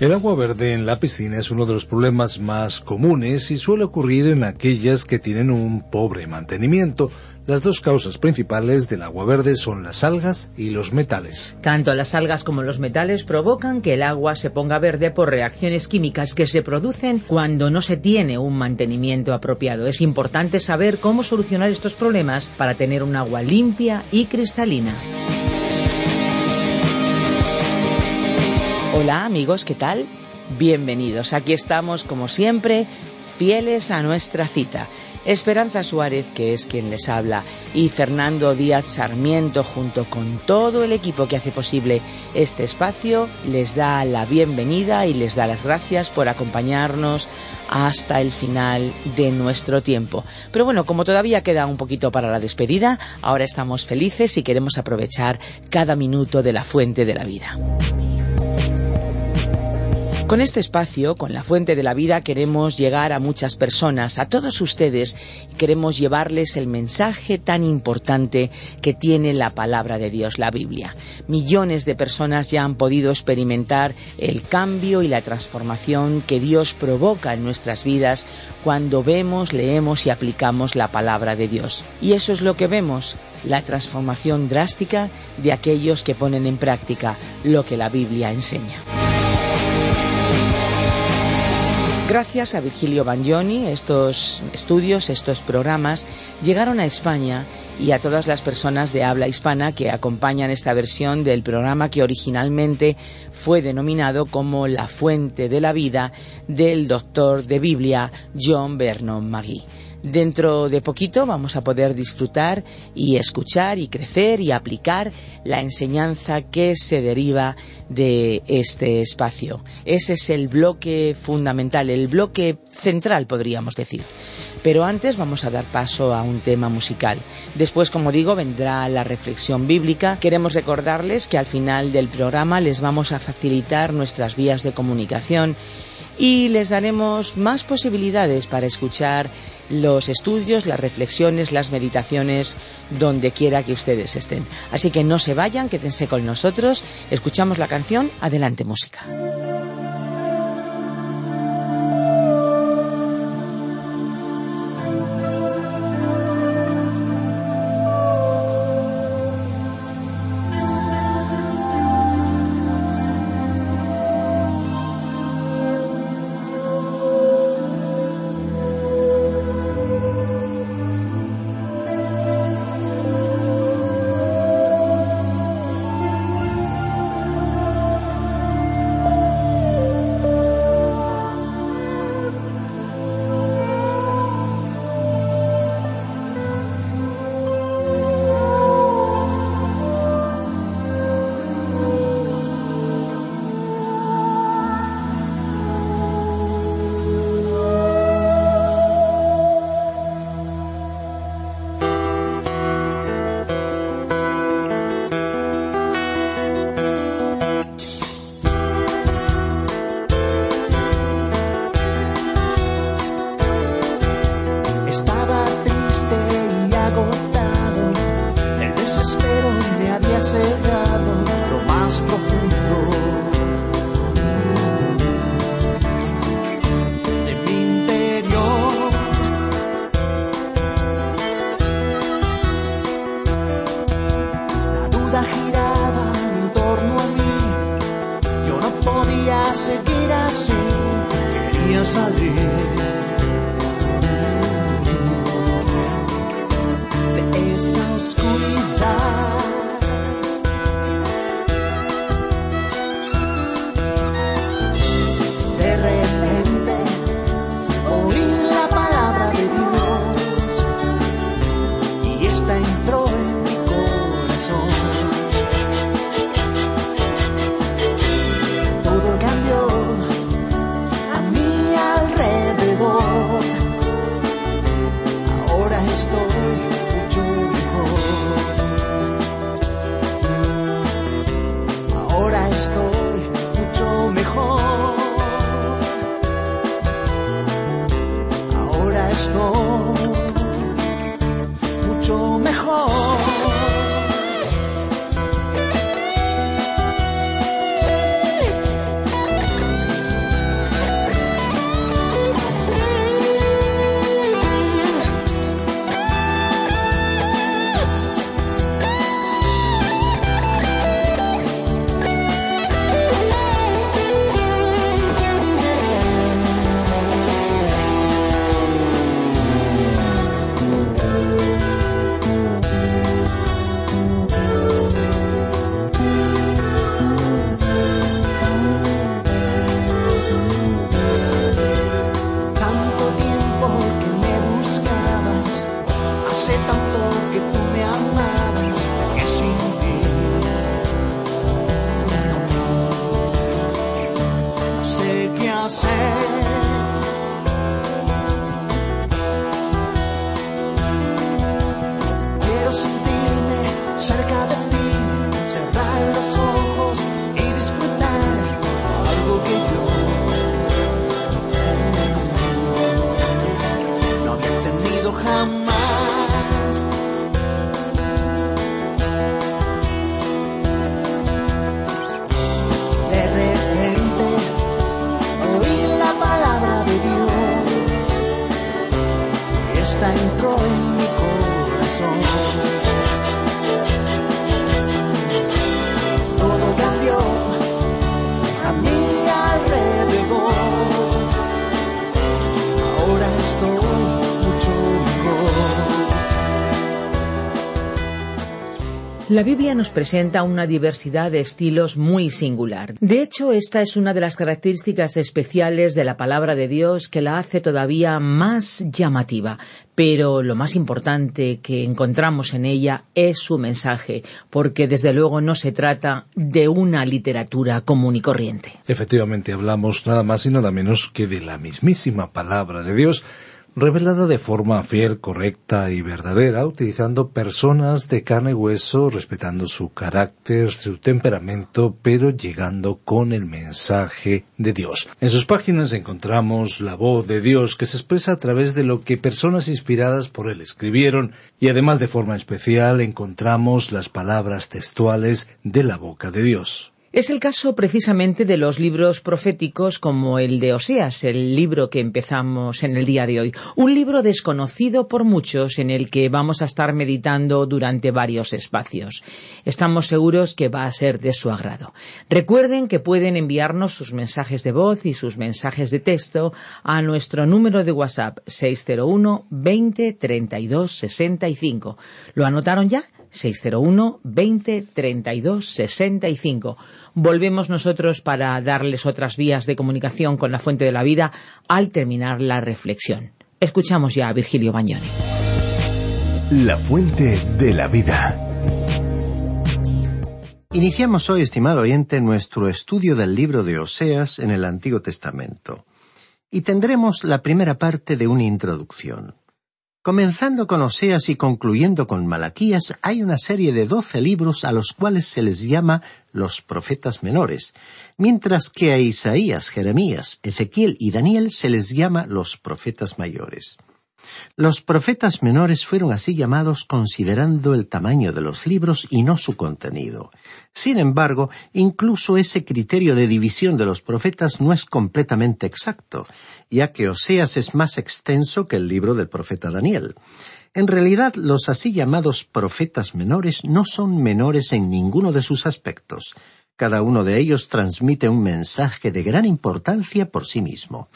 El agua verde en la piscina es uno de los problemas más comunes y suele ocurrir en aquellas que tienen un pobre mantenimiento. Las dos causas principales del agua verde son las algas y los metales. Tanto las algas como los metales provocan que el agua se ponga verde por reacciones químicas que se producen cuando no se tiene un mantenimiento apropiado. Es importante saber cómo solucionar estos problemas para tener un agua limpia y cristalina. Hola amigos, ¿qué tal? Bienvenidos. Aquí estamos, como siempre, fieles a nuestra cita. Esperanza Suárez, que es quien les habla, y Fernando Díaz Sarmiento, junto con todo el equipo que hace posible este espacio, les da la bienvenida y les da las gracias por acompañarnos hasta el final de nuestro tiempo. Pero bueno, como todavía queda un poquito para la despedida, ahora estamos felices y queremos aprovechar cada minuto de la fuente de la vida. Con este espacio, con la fuente de la vida, queremos llegar a muchas personas, a todos ustedes, queremos llevarles el mensaje tan importante que tiene la palabra de Dios, la Biblia. Millones de personas ya han podido experimentar el cambio y la transformación que Dios provoca en nuestras vidas cuando vemos, leemos y aplicamos la palabra de Dios. Y eso es lo que vemos, la transformación drástica de aquellos que ponen en práctica lo que la Biblia enseña. Gracias a Virgilio Bagnoni, estos estudios, estos programas llegaron a España y a todas las personas de habla hispana que acompañan esta versión del programa que originalmente fue denominado como La Fuente de la Vida del doctor de Biblia John Vernon Magee. Dentro de poquito vamos a poder disfrutar y escuchar y crecer y aplicar la enseñanza que se deriva de este espacio. Ese es el bloque fundamental, el bloque central, podríamos decir. Pero antes vamos a dar paso a un tema musical. Después, como digo, vendrá la reflexión bíblica. Queremos recordarles que al final del programa les vamos a facilitar nuestras vías de comunicación y les daremos más posibilidades para escuchar los estudios, las reflexiones, las meditaciones, donde quiera que ustedes estén. Así que no se vayan, quédense con nosotros, escuchamos la canción, adelante música. podía salir. Sarcada La Biblia nos presenta una diversidad de estilos muy singular. De hecho, esta es una de las características especiales de la palabra de Dios que la hace todavía más llamativa. Pero lo más importante que encontramos en ella es su mensaje, porque desde luego no se trata de una literatura común y corriente. Efectivamente, hablamos nada más y nada menos que de la mismísima palabra de Dios revelada de forma fiel, correcta y verdadera, utilizando personas de carne y hueso, respetando su carácter, su temperamento, pero llegando con el mensaje de Dios. En sus páginas encontramos la voz de Dios que se expresa a través de lo que personas inspiradas por él escribieron y además de forma especial encontramos las palabras textuales de la boca de Dios. Es el caso precisamente de los libros proféticos como el de Oseas, el libro que empezamos en el día de hoy. Un libro desconocido por muchos en el que vamos a estar meditando durante varios espacios. Estamos seguros que va a ser de su agrado. Recuerden que pueden enviarnos sus mensajes de voz y sus mensajes de texto a nuestro número de WhatsApp 601 20 32 65. ¿Lo anotaron ya? 601 20 32 65. Volvemos nosotros para darles otras vías de comunicación con la fuente de la vida al terminar la reflexión. Escuchamos ya a Virgilio Bañoni. La fuente de la vida. Iniciamos hoy, estimado oyente, nuestro estudio del libro de Oseas en el Antiguo Testamento. Y tendremos la primera parte de una introducción. Comenzando con Oseas y concluyendo con Malaquías, hay una serie de doce libros a los cuales se les llama los profetas menores, mientras que a Isaías, Jeremías, Ezequiel y Daniel se les llama los profetas mayores. Los profetas menores fueron así llamados considerando el tamaño de los libros y no su contenido. Sin embargo, incluso ese criterio de división de los profetas no es completamente exacto, ya que Oseas es más extenso que el libro del profeta Daniel. En realidad, los así llamados profetas menores no son menores en ninguno de sus aspectos. Cada uno de ellos transmite un mensaje de gran importancia por sí mismo.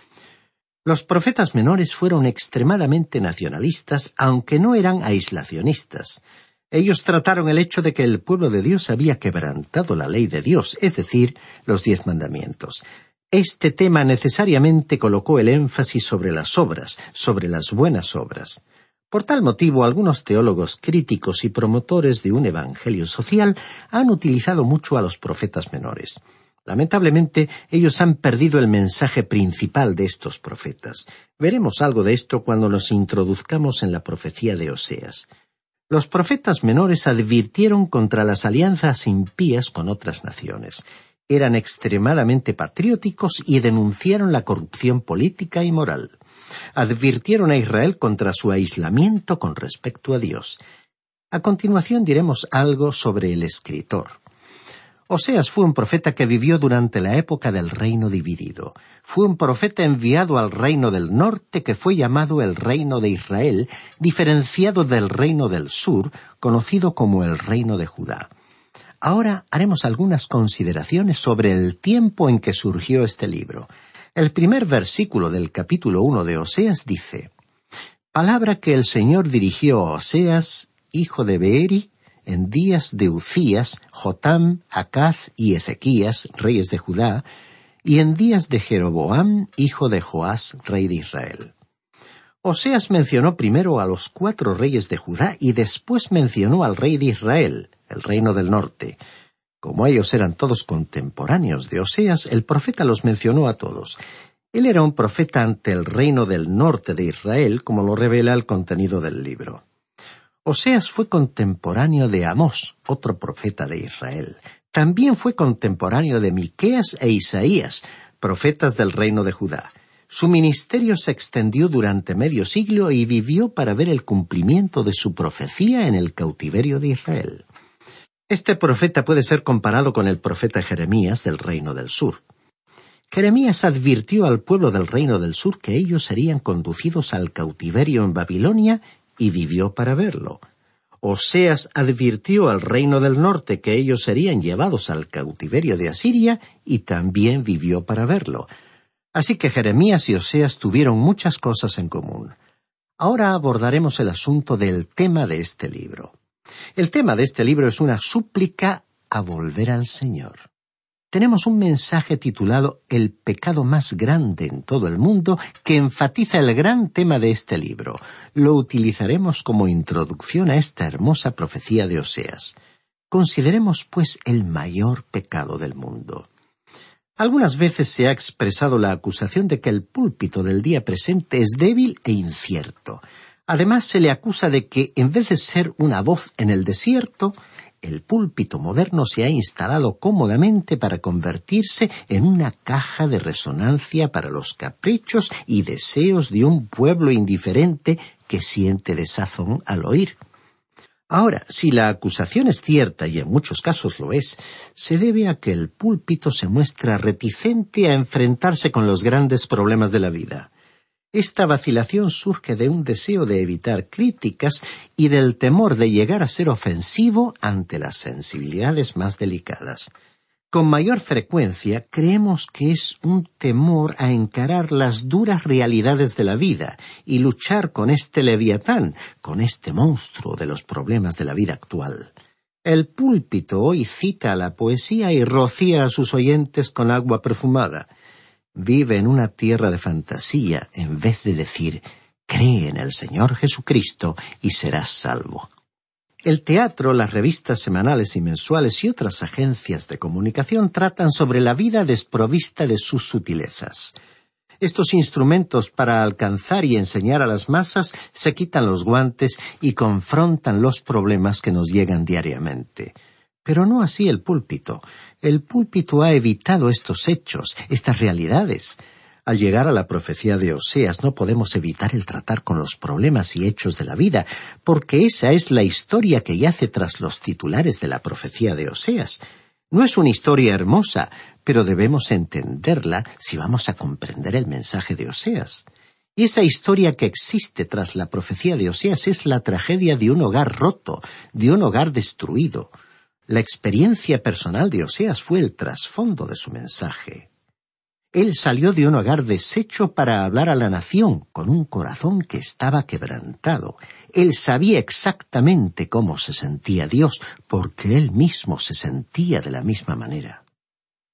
Los profetas menores fueron extremadamente nacionalistas, aunque no eran aislacionistas. Ellos trataron el hecho de que el pueblo de Dios había quebrantado la ley de Dios, es decir, los diez mandamientos. Este tema necesariamente colocó el énfasis sobre las obras, sobre las buenas obras. Por tal motivo, algunos teólogos críticos y promotores de un evangelio social han utilizado mucho a los profetas menores. Lamentablemente, ellos han perdido el mensaje principal de estos profetas. Veremos algo de esto cuando nos introduzcamos en la profecía de Oseas. Los profetas menores advirtieron contra las alianzas impías con otras naciones. Eran extremadamente patrióticos y denunciaron la corrupción política y moral. Advirtieron a Israel contra su aislamiento con respecto a Dios. A continuación diremos algo sobre el escritor. Oseas fue un profeta que vivió durante la época del reino dividido. Fue un profeta enviado al reino del norte que fue llamado el reino de Israel, diferenciado del reino del sur, conocido como el reino de Judá. Ahora haremos algunas consideraciones sobre el tiempo en que surgió este libro. El primer versículo del capítulo uno de Oseas dice Palabra que el Señor dirigió a Oseas, hijo de Beeri, en días de Ucías, Jotam, Acaz y Ezequías, reyes de Judá, y en días de Jeroboam, hijo de Joás, rey de Israel. Oseas mencionó primero a los cuatro reyes de Judá y después mencionó al rey de Israel, el reino del norte. Como ellos eran todos contemporáneos de Oseas, el profeta los mencionó a todos. Él era un profeta ante el reino del norte de Israel, como lo revela el contenido del libro. Oseas fue contemporáneo de Amós, otro profeta de Israel. También fue contemporáneo de Miqueas e Isaías, profetas del reino de Judá. Su ministerio se extendió durante medio siglo y vivió para ver el cumplimiento de su profecía en el cautiverio de Israel. Este profeta puede ser comparado con el profeta Jeremías del reino del sur. Jeremías advirtió al pueblo del reino del sur que ellos serían conducidos al cautiverio en Babilonia y vivió para verlo. Oseas advirtió al reino del norte que ellos serían llevados al cautiverio de Asiria y también vivió para verlo. Así que Jeremías y Oseas tuvieron muchas cosas en común. Ahora abordaremos el asunto del tema de este libro. El tema de este libro es una súplica a volver al Señor tenemos un mensaje titulado El pecado más grande en todo el mundo que enfatiza el gran tema de este libro. Lo utilizaremos como introducción a esta hermosa profecía de Oseas. Consideremos, pues, el mayor pecado del mundo. Algunas veces se ha expresado la acusación de que el púlpito del día presente es débil e incierto. Además, se le acusa de que, en vez de ser una voz en el desierto, el púlpito moderno se ha instalado cómodamente para convertirse en una caja de resonancia para los caprichos y deseos de un pueblo indiferente que siente desazón al oír. Ahora, si la acusación es cierta, y en muchos casos lo es, se debe a que el púlpito se muestra reticente a enfrentarse con los grandes problemas de la vida. Esta vacilación surge de un deseo de evitar críticas y del temor de llegar a ser ofensivo ante las sensibilidades más delicadas. Con mayor frecuencia creemos que es un temor a encarar las duras realidades de la vida y luchar con este leviatán, con este monstruo de los problemas de la vida actual. El púlpito hoy cita la poesía y rocía a sus oyentes con agua perfumada vive en una tierra de fantasía en vez de decir cree en el Señor Jesucristo y serás salvo. El teatro, las revistas semanales y mensuales y otras agencias de comunicación tratan sobre la vida desprovista de sus sutilezas. Estos instrumentos para alcanzar y enseñar a las masas se quitan los guantes y confrontan los problemas que nos llegan diariamente. Pero no así el púlpito. El púlpito ha evitado estos hechos, estas realidades. Al llegar a la profecía de Oseas no podemos evitar el tratar con los problemas y hechos de la vida, porque esa es la historia que yace tras los titulares de la profecía de Oseas. No es una historia hermosa, pero debemos entenderla si vamos a comprender el mensaje de Oseas. Y esa historia que existe tras la profecía de Oseas es la tragedia de un hogar roto, de un hogar destruido. La experiencia personal de Oseas fue el trasfondo de su mensaje. Él salió de un hogar deshecho para hablar a la nación con un corazón que estaba quebrantado. Él sabía exactamente cómo se sentía Dios, porque él mismo se sentía de la misma manera.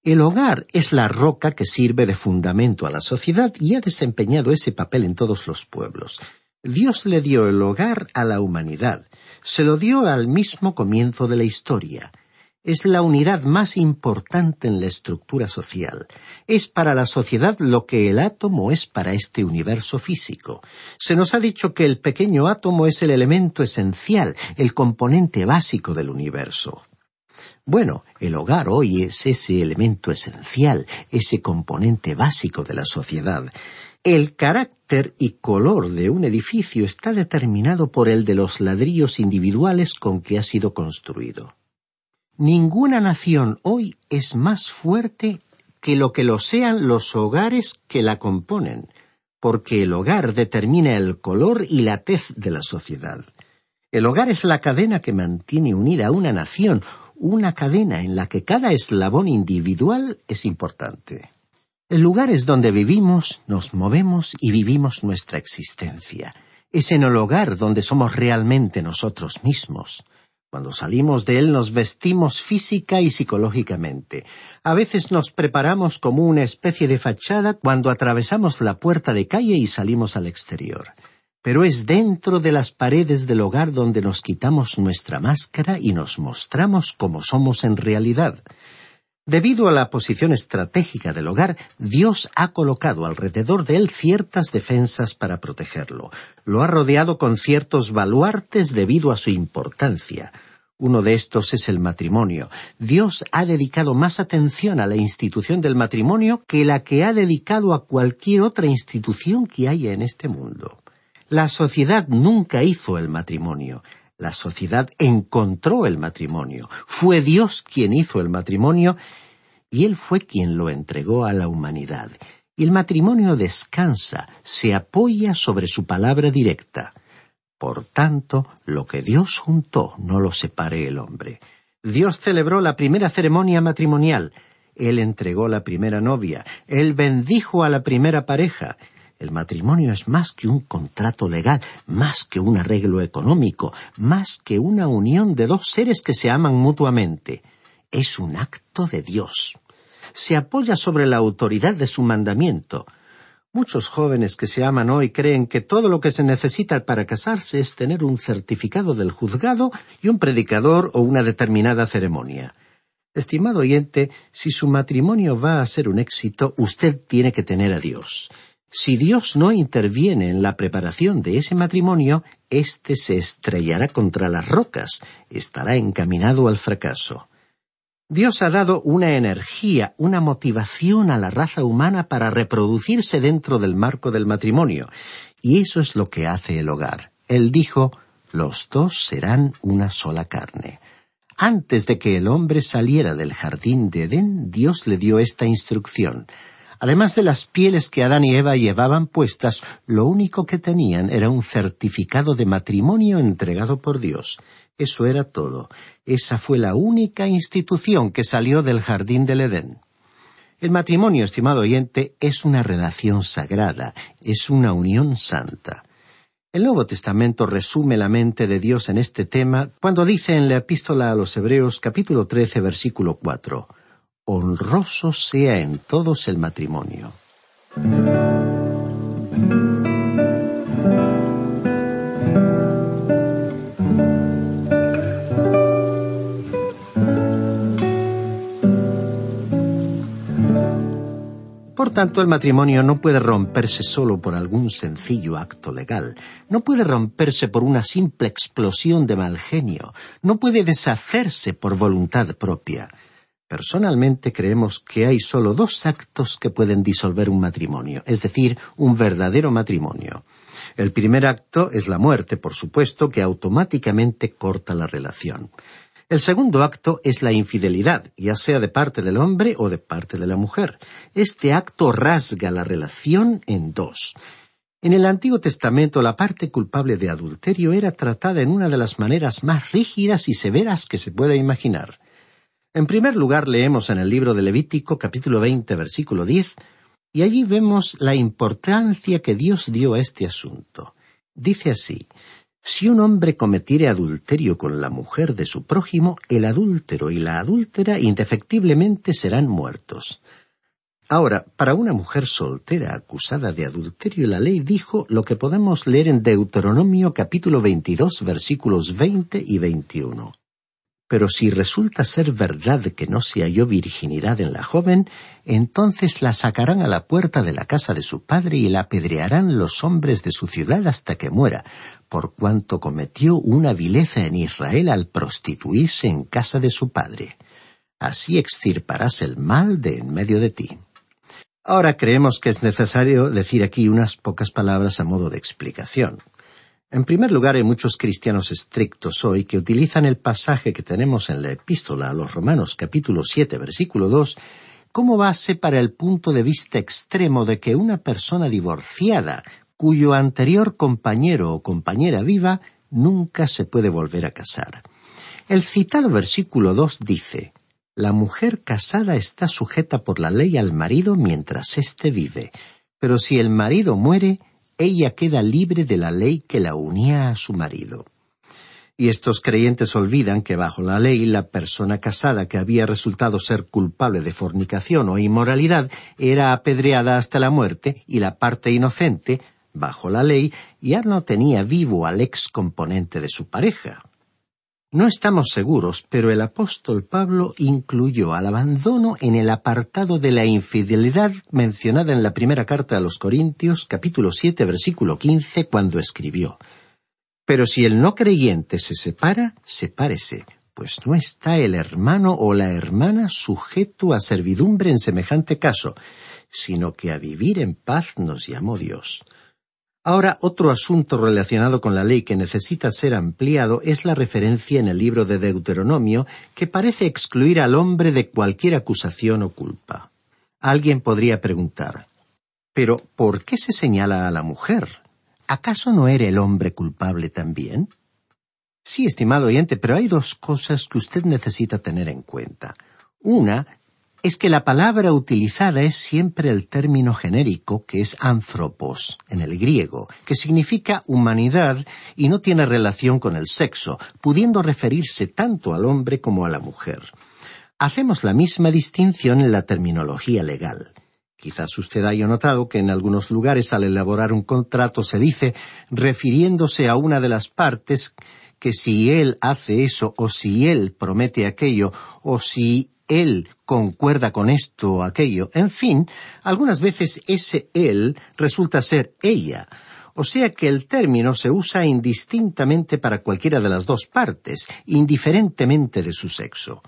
El hogar es la roca que sirve de fundamento a la sociedad y ha desempeñado ese papel en todos los pueblos. Dios le dio el hogar a la humanidad, se lo dio al mismo comienzo de la historia. es la unidad más importante en la estructura social. Es para la sociedad lo que el átomo es para este universo físico. Se nos ha dicho que el pequeño átomo es el elemento esencial, el componente básico del universo. Bueno, el hogar hoy es ese elemento esencial, ese componente básico de la sociedad. El carácter y color de un edificio está determinado por el de los ladrillos individuales con que ha sido construido. Ninguna nación hoy es más fuerte que lo que lo sean los hogares que la componen, porque el hogar determina el color y la tez de la sociedad. El hogar es la cadena que mantiene unida a una nación, una cadena en la que cada eslabón individual es importante. El lugar es donde vivimos, nos movemos y vivimos nuestra existencia. Es en el hogar donde somos realmente nosotros mismos. Cuando salimos de él nos vestimos física y psicológicamente. A veces nos preparamos como una especie de fachada cuando atravesamos la puerta de calle y salimos al exterior pero es dentro de las paredes del hogar donde nos quitamos nuestra máscara y nos mostramos como somos en realidad. Debido a la posición estratégica del hogar, Dios ha colocado alrededor de él ciertas defensas para protegerlo. Lo ha rodeado con ciertos baluartes debido a su importancia. Uno de estos es el matrimonio. Dios ha dedicado más atención a la institución del matrimonio que la que ha dedicado a cualquier otra institución que haya en este mundo. La sociedad nunca hizo el matrimonio. La sociedad encontró el matrimonio. Fue Dios quien hizo el matrimonio y Él fue quien lo entregó a la humanidad. Y el matrimonio descansa, se apoya sobre su palabra directa. Por tanto, lo que Dios juntó no lo separe el hombre. Dios celebró la primera ceremonia matrimonial. Él entregó la primera novia. Él bendijo a la primera pareja. El matrimonio es más que un contrato legal, más que un arreglo económico, más que una unión de dos seres que se aman mutuamente. Es un acto de Dios. Se apoya sobre la autoridad de su mandamiento. Muchos jóvenes que se aman hoy creen que todo lo que se necesita para casarse es tener un certificado del juzgado y un predicador o una determinada ceremonia. Estimado oyente, si su matrimonio va a ser un éxito, usted tiene que tener a Dios. Si Dios no interviene en la preparación de ese matrimonio, éste se estrellará contra las rocas, estará encaminado al fracaso. Dios ha dado una energía, una motivación a la raza humana para reproducirse dentro del marco del matrimonio, y eso es lo que hace el hogar. Él dijo, los dos serán una sola carne. Antes de que el hombre saliera del jardín de Edén, Dios le dio esta instrucción. Además de las pieles que Adán y Eva llevaban puestas, lo único que tenían era un certificado de matrimonio entregado por Dios. Eso era todo. Esa fue la única institución que salió del jardín del Edén. El matrimonio, estimado oyente, es una relación sagrada, es una unión santa. El Nuevo Testamento resume la mente de Dios en este tema cuando dice en la epístola a los Hebreos capítulo 13 versículo 4 honroso sea en todos el matrimonio. Por tanto, el matrimonio no puede romperse solo por algún sencillo acto legal, no puede romperse por una simple explosión de mal genio, no puede deshacerse por voluntad propia. Personalmente creemos que hay solo dos actos que pueden disolver un matrimonio, es decir, un verdadero matrimonio. El primer acto es la muerte, por supuesto, que automáticamente corta la relación. El segundo acto es la infidelidad, ya sea de parte del hombre o de parte de la mujer. Este acto rasga la relación en dos. En el Antiguo Testamento la parte culpable de adulterio era tratada en una de las maneras más rígidas y severas que se pueda imaginar. En primer lugar, leemos en el libro de Levítico capítulo 20 versículo 10, y allí vemos la importancia que Dios dio a este asunto. Dice así, si un hombre cometiere adulterio con la mujer de su prójimo, el adúltero y la adúltera indefectiblemente serán muertos. Ahora, para una mujer soltera acusada de adulterio, la ley dijo lo que podemos leer en Deuteronomio capítulo 22 versículos 20 y 21. Pero si resulta ser verdad que no se halló virginidad en la joven, entonces la sacarán a la puerta de la casa de su padre y la apedrearán los hombres de su ciudad hasta que muera, por cuanto cometió una vileza en Israel al prostituirse en casa de su padre. Así extirparás el mal de en medio de ti. Ahora creemos que es necesario decir aquí unas pocas palabras a modo de explicación. En primer lugar, hay muchos cristianos estrictos hoy que utilizan el pasaje que tenemos en la epístola a los Romanos capítulo 7 versículo 2 como base para el punto de vista extremo de que una persona divorciada cuyo anterior compañero o compañera viva nunca se puede volver a casar. El citado versículo 2 dice La mujer casada está sujeta por la ley al marido mientras éste vive, pero si el marido muere, ella queda libre de la ley que la unía a su marido. Y estos creyentes olvidan que bajo la ley la persona casada que había resultado ser culpable de fornicación o inmoralidad era apedreada hasta la muerte y la parte inocente, bajo la ley, ya no tenía vivo al ex componente de su pareja. No estamos seguros, pero el apóstol Pablo incluyó al abandono en el apartado de la infidelidad mencionada en la primera carta a los Corintios, capítulo siete, versículo quince, cuando escribió Pero si el no creyente se separa, sepárese, pues no está el hermano o la hermana sujeto a servidumbre en semejante caso, sino que a vivir en paz nos llamó Dios. Ahora, otro asunto relacionado con la ley que necesita ser ampliado es la referencia en el libro de Deuteronomio que parece excluir al hombre de cualquier acusación o culpa. Alguien podría preguntar, ¿pero por qué se señala a la mujer? ¿Acaso no era el hombre culpable también? Sí, estimado oyente, pero hay dos cosas que usted necesita tener en cuenta. Una es que la palabra utilizada es siempre el término genérico que es anthropos en el griego, que significa humanidad y no tiene relación con el sexo, pudiendo referirse tanto al hombre como a la mujer. Hacemos la misma distinción en la terminología legal. Quizás usted haya notado que en algunos lugares al elaborar un contrato se dice, refiriéndose a una de las partes, que si él hace eso, o si él promete aquello, o si él concuerda con esto o aquello. En fin, algunas veces ese él resulta ser ella. O sea que el término se usa indistintamente para cualquiera de las dos partes, indiferentemente de su sexo.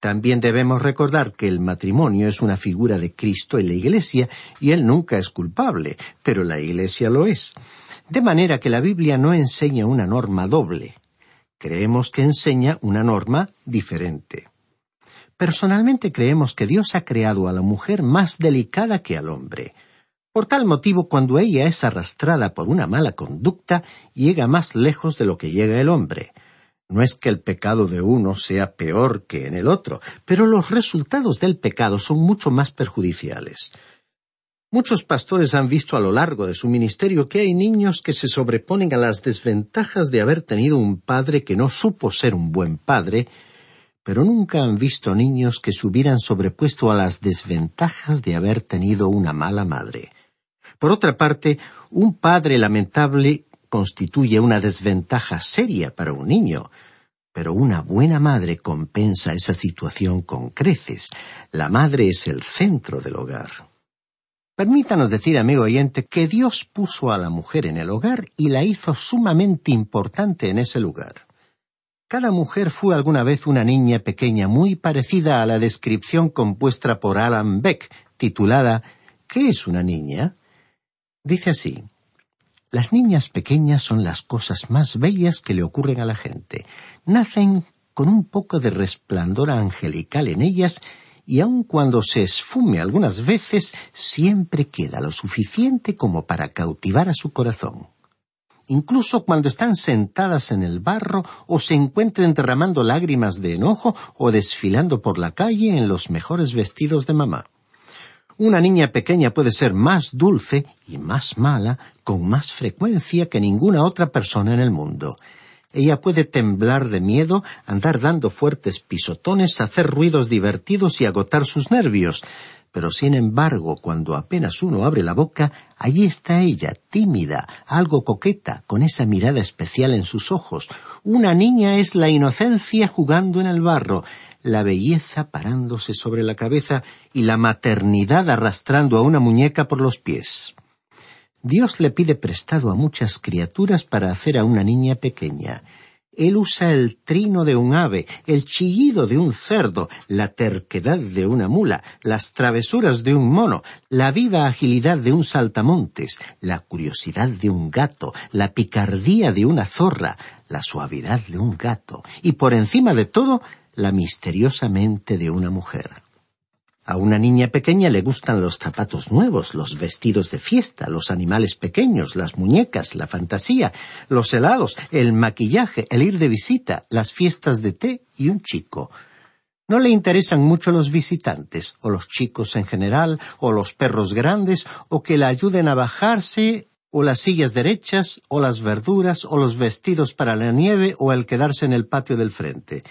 También debemos recordar que el matrimonio es una figura de Cristo en la Iglesia y él nunca es culpable, pero la Iglesia lo es. De manera que la Biblia no enseña una norma doble. Creemos que enseña una norma diferente. Personalmente creemos que Dios ha creado a la mujer más delicada que al hombre. Por tal motivo, cuando ella es arrastrada por una mala conducta, llega más lejos de lo que llega el hombre. No es que el pecado de uno sea peor que en el otro, pero los resultados del pecado son mucho más perjudiciales. Muchos pastores han visto a lo largo de su ministerio que hay niños que se sobreponen a las desventajas de haber tenido un padre que no supo ser un buen padre, pero nunca han visto niños que se hubieran sobrepuesto a las desventajas de haber tenido una mala madre. Por otra parte, un padre lamentable constituye una desventaja seria para un niño, pero una buena madre compensa esa situación con creces. La madre es el centro del hogar. Permítanos decir, amigo oyente, que Dios puso a la mujer en el hogar y la hizo sumamente importante en ese lugar. Cada mujer fue alguna vez una niña pequeña muy parecida a la descripción compuesta por Alan Beck, titulada ¿Qué es una niña? Dice así Las niñas pequeñas son las cosas más bellas que le ocurren a la gente. Nacen con un poco de resplandor angelical en ellas y aun cuando se esfume algunas veces, siempre queda lo suficiente como para cautivar a su corazón incluso cuando están sentadas en el barro o se encuentren derramando lágrimas de enojo o desfilando por la calle en los mejores vestidos de mamá. Una niña pequeña puede ser más dulce y más mala con más frecuencia que ninguna otra persona en el mundo. Ella puede temblar de miedo, andar dando fuertes pisotones, hacer ruidos divertidos y agotar sus nervios, pero sin embargo, cuando apenas uno abre la boca, allí está ella, tímida, algo coqueta, con esa mirada especial en sus ojos. Una niña es la inocencia jugando en el barro, la belleza parándose sobre la cabeza y la maternidad arrastrando a una muñeca por los pies. Dios le pide prestado a muchas criaturas para hacer a una niña pequeña. Él usa el trino de un ave, el chillido de un cerdo, la terquedad de una mula, las travesuras de un mono, la viva agilidad de un saltamontes, la curiosidad de un gato, la picardía de una zorra, la suavidad de un gato, y por encima de todo, la misteriosa mente de una mujer. A una niña pequeña le gustan los zapatos nuevos, los vestidos de fiesta, los animales pequeños, las muñecas, la fantasía, los helados, el maquillaje, el ir de visita, las fiestas de té y un chico. No le interesan mucho los visitantes, o los chicos en general, o los perros grandes, o que la ayuden a bajarse, o las sillas derechas, o las verduras, o los vestidos para la nieve, o el quedarse en el patio del frente.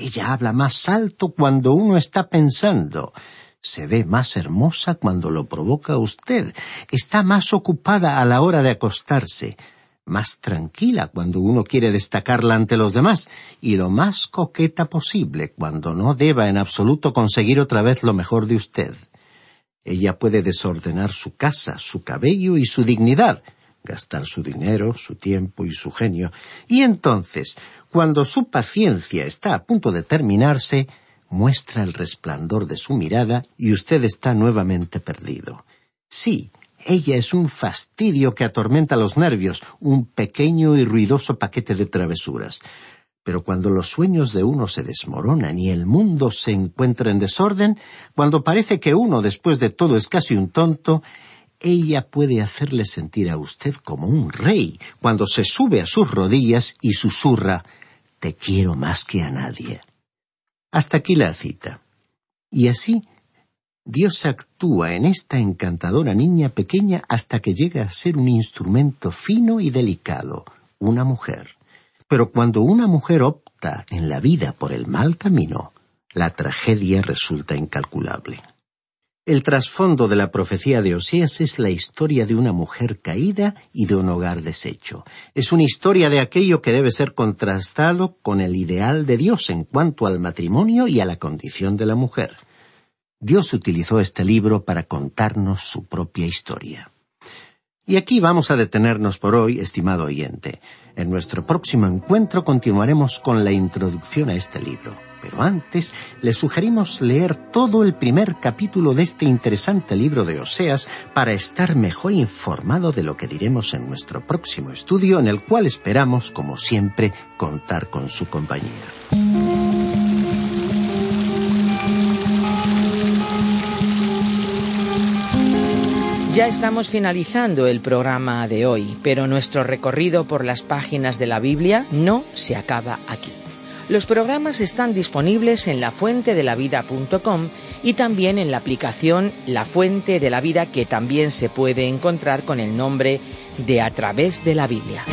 Ella habla más alto cuando uno está pensando. Se ve más hermosa cuando lo provoca usted. Está más ocupada a la hora de acostarse. Más tranquila cuando uno quiere destacarla ante los demás. Y lo más coqueta posible cuando no deba en absoluto conseguir otra vez lo mejor de usted. Ella puede desordenar su casa, su cabello y su dignidad gastar su dinero, su tiempo y su genio, y entonces, cuando su paciencia está a punto de terminarse, muestra el resplandor de su mirada y usted está nuevamente perdido. Sí, ella es un fastidio que atormenta los nervios, un pequeño y ruidoso paquete de travesuras. Pero cuando los sueños de uno se desmoronan y el mundo se encuentra en desorden, cuando parece que uno después de todo es casi un tonto, ella puede hacerle sentir a usted como un rey cuando se sube a sus rodillas y susurra Te quiero más que a nadie. Hasta aquí la cita. Y así Dios actúa en esta encantadora niña pequeña hasta que llega a ser un instrumento fino y delicado, una mujer. Pero cuando una mujer opta en la vida por el mal camino, la tragedia resulta incalculable. El trasfondo de la profecía de Osías es la historia de una mujer caída y de un hogar deshecho. Es una historia de aquello que debe ser contrastado con el ideal de Dios en cuanto al matrimonio y a la condición de la mujer. Dios utilizó este libro para contarnos su propia historia. Y aquí vamos a detenernos por hoy, estimado oyente. En nuestro próximo encuentro continuaremos con la introducción a este libro. Pero antes, le sugerimos leer todo el primer capítulo de este interesante libro de Oseas para estar mejor informado de lo que diremos en nuestro próximo estudio, en el cual esperamos, como siempre, contar con su compañía. Ya estamos finalizando el programa de hoy, pero nuestro recorrido por las páginas de la Biblia no se acaba aquí. Los programas están disponibles en lafuentedelavida.com y también en la aplicación La Fuente de la Vida que también se puede encontrar con el nombre de A través de la Biblia.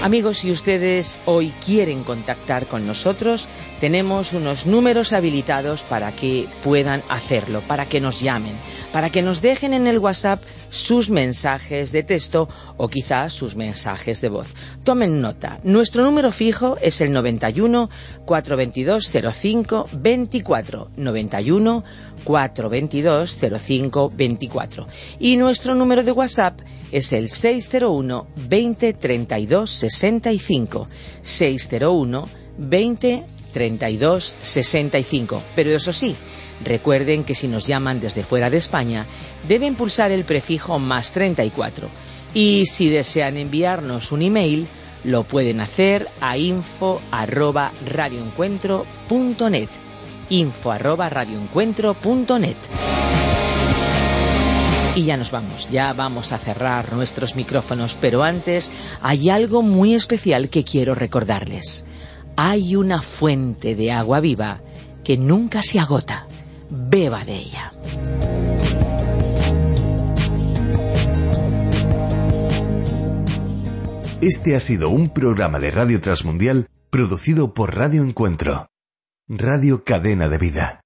Amigos, si ustedes hoy quieren contactar con nosotros, tenemos unos números habilitados para que puedan hacerlo, para que nos llamen, para que nos dejen en el WhatsApp sus mensajes de texto o quizás sus mensajes de voz. Tomen nota. Nuestro número fijo es el 91 422 05 24 91 422 05 24 y nuestro número de WhatsApp es el 601 20 32 65 601 20 32 65 pero eso sí Recuerden que si nos llaman desde fuera de España, deben pulsar el prefijo más 34. Y si desean enviarnos un email, lo pueden hacer a info arroba radioencuentro.net. Info arroba. Y ya nos vamos, ya vamos a cerrar nuestros micrófonos, pero antes hay algo muy especial que quiero recordarles. Hay una fuente de agua viva que nunca se agota beba de ella. Este ha sido un programa de Radio Transmundial producido por Radio Encuentro, Radio Cadena de Vida.